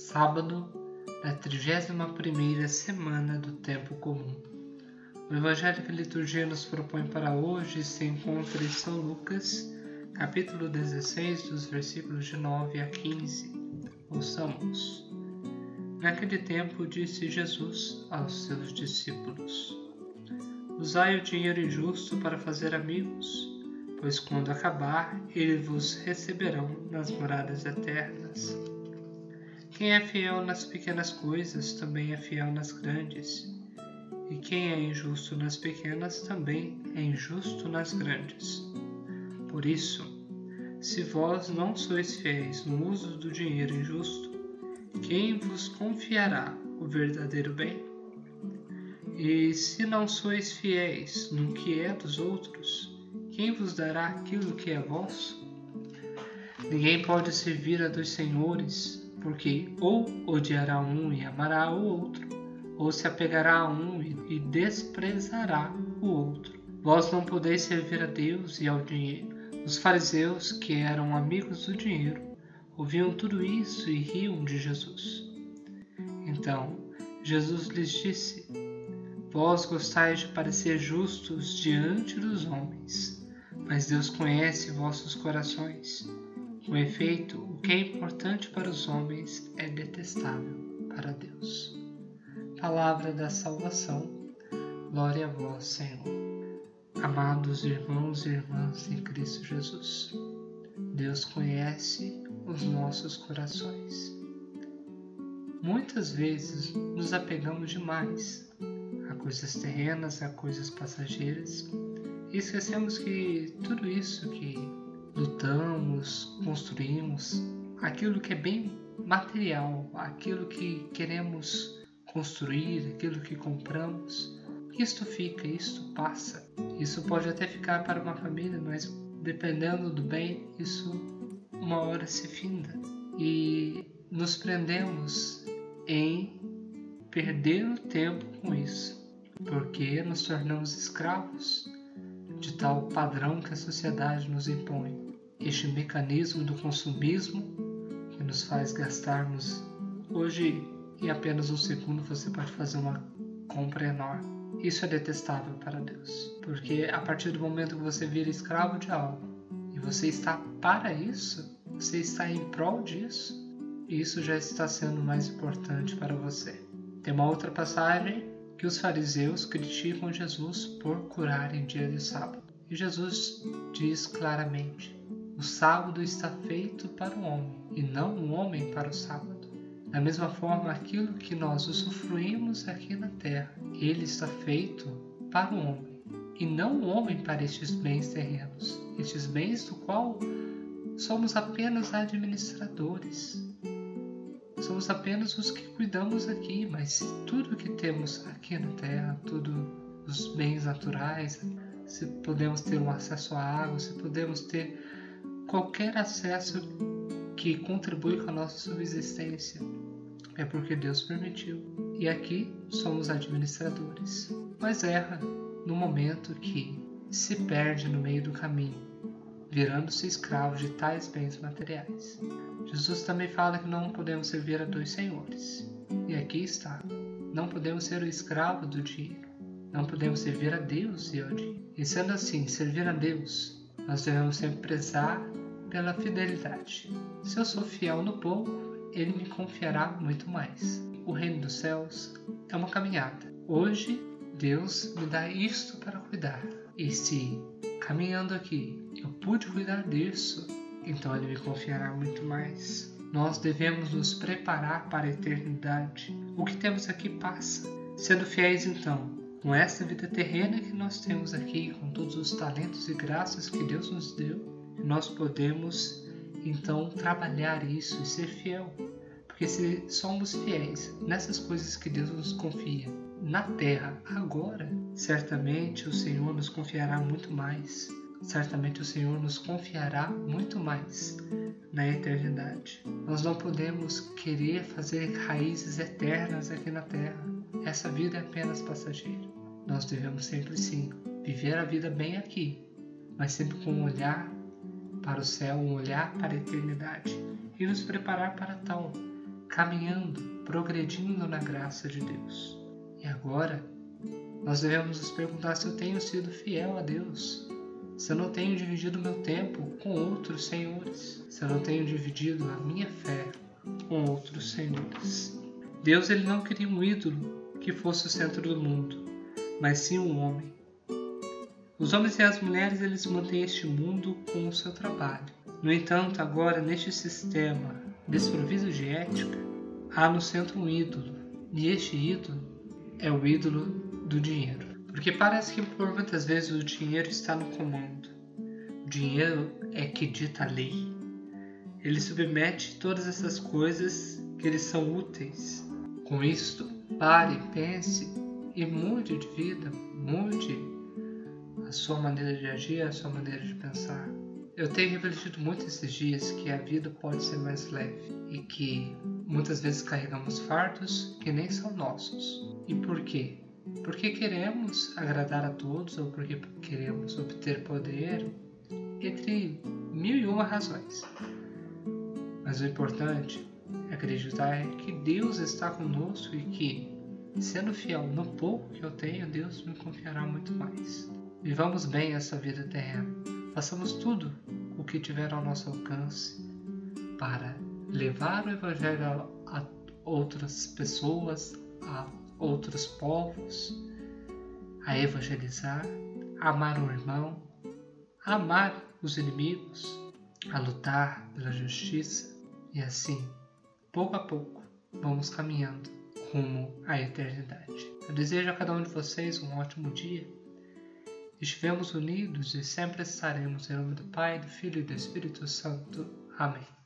sábado da 31ª semana do tempo comum. O evangelho que a liturgia nos propõe para hoje se encontra em São Lucas, capítulo 16, dos versículos de 9 a 15. Ouçamos. Naquele tempo disse Jesus aos seus discípulos: Usai o dinheiro injusto para fazer amigos, pois quando acabar, eles vos receberão nas moradas eternas. Quem é fiel nas pequenas coisas também é fiel nas grandes, e quem é injusto nas pequenas também é injusto nas grandes. Por isso, se vós não sois fiéis no uso do dinheiro injusto, quem vos confiará o verdadeiro bem? E se não sois fiéis no que é dos outros, quem vos dará aquilo que é vosso? Ninguém pode servir a dois senhores, porque ou odiará um e amará o outro, ou se apegará a um e desprezará o outro. Vós não podeis servir a Deus e ao dinheiro. Os fariseus, que eram amigos do dinheiro, ouviam tudo isso e riam de Jesus. Então, Jesus lhes disse: Vós gostais de parecer justos diante dos homens, mas Deus conhece vossos corações. Com efeito, o que é importante para os homens é detestável para Deus. Palavra da salvação, glória a vós, Senhor. Amados irmãos e irmãs em Cristo Jesus, Deus conhece os nossos corações. Muitas vezes nos apegamos demais coisas terrenas, a coisas passageiras. E esquecemos que tudo isso que lutamos, construímos, aquilo que é bem material, aquilo que queremos construir, aquilo que compramos, isto fica, isto passa. Isso pode até ficar para uma família, mas dependendo do bem, isso uma hora se finda. E nos prendemos em perder o tempo com isso porque nos tornamos escravos de tal padrão que a sociedade nos impõe. Este mecanismo do consumismo que nos faz gastarmos hoje em apenas um segundo você pode fazer uma compra enorme. Isso é detestável para Deus, porque a partir do momento que você vira escravo de algo e você está para isso, você está em prol disso, isso já está sendo mais importante para você. Tem uma outra passagem que os fariseus criticam Jesus por curar em dia de sábado. E Jesus diz claramente: o sábado está feito para o homem e não o homem para o sábado. Da mesma forma, aquilo que nós usufruímos aqui na terra, ele está feito para o homem e não o homem para estes bens terrenos, estes bens do qual somos apenas administradores somos apenas os que cuidamos aqui, mas tudo que temos aqui na Terra, tudo os bens naturais, se podemos ter um acesso à água, se podemos ter qualquer acesso que contribui com a nossa subsistência, é porque Deus permitiu. E aqui somos administradores, mas erra no momento que se perde no meio do caminho virando-se escravos de tais bens materiais. Jesus também fala que não podemos servir a dois senhores. E aqui está: não podemos ser o escravo do dinheiro. Não podemos servir a Deus e ao dinheiro. E sendo assim, servir a Deus, nós devemos sempre prezar pela fidelidade. Se eu sou fiel no pouco, Ele me confiará muito mais. O reino dos céus é uma caminhada. Hoje, Deus me dá isto para cuidar. E se caminhando aqui eu pude cuidar disso, então Ele me confiará muito mais. Nós devemos nos preparar para a eternidade. O que temos aqui passa. Sendo fiéis, então, com esta vida terrena que nós temos aqui, com todos os talentos e graças que Deus nos deu, nós podemos então trabalhar isso e ser fiel. Porque se somos fiéis nessas coisas que Deus nos confia na terra agora, certamente o Senhor nos confiará muito mais certamente o Senhor nos confiará muito mais na eternidade. Nós não podemos querer fazer raízes eternas aqui na terra. Essa vida é apenas passageira. Nós devemos sempre sim viver a vida bem aqui, mas sempre com um olhar para o céu, um olhar para a eternidade e nos preparar para tal. caminhando, progredindo na graça de Deus. E agora, nós devemos nos perguntar se eu tenho sido fiel a Deus, se eu não tenho dividido meu tempo com outros senhores, se eu não tenho dividido a minha fé com outros senhores. Deus ele não queria um ídolo que fosse o centro do mundo, mas sim um homem. Os homens e as mulheres eles mantêm este mundo com o seu trabalho. No entanto, agora neste sistema desprovido de ética, há no centro um ídolo, e este ídolo é o ídolo do dinheiro. Porque parece que por muitas vezes o dinheiro está no comando. O dinheiro é que dita a lei. Ele submete todas essas coisas que lhes são úteis. Com isto, pare, pense e mude de vida, mude a sua maneira de agir, a sua maneira de pensar. Eu tenho refletido muito esses dias que a vida pode ser mais leve e que muitas vezes carregamos fardos que nem são nossos. E por quê? Porque queremos agradar a todos ou porque queremos obter poder, entre mil e uma razões. Mas o importante é acreditar que Deus está conosco e que, sendo fiel no pouco que eu tenho, Deus me confiará muito mais. Vivamos bem essa vida terrena. Façamos tudo o que tiver ao nosso alcance para levar o Evangelho a outras pessoas, a outros povos, a evangelizar, a amar o irmão, a amar os inimigos, a lutar pela justiça e assim, pouco a pouco, vamos caminhando rumo à eternidade. Eu desejo a cada um de vocês um ótimo dia. Estivemos unidos e sempre estaremos em nome do Pai, do Filho e do Espírito Santo. Amém.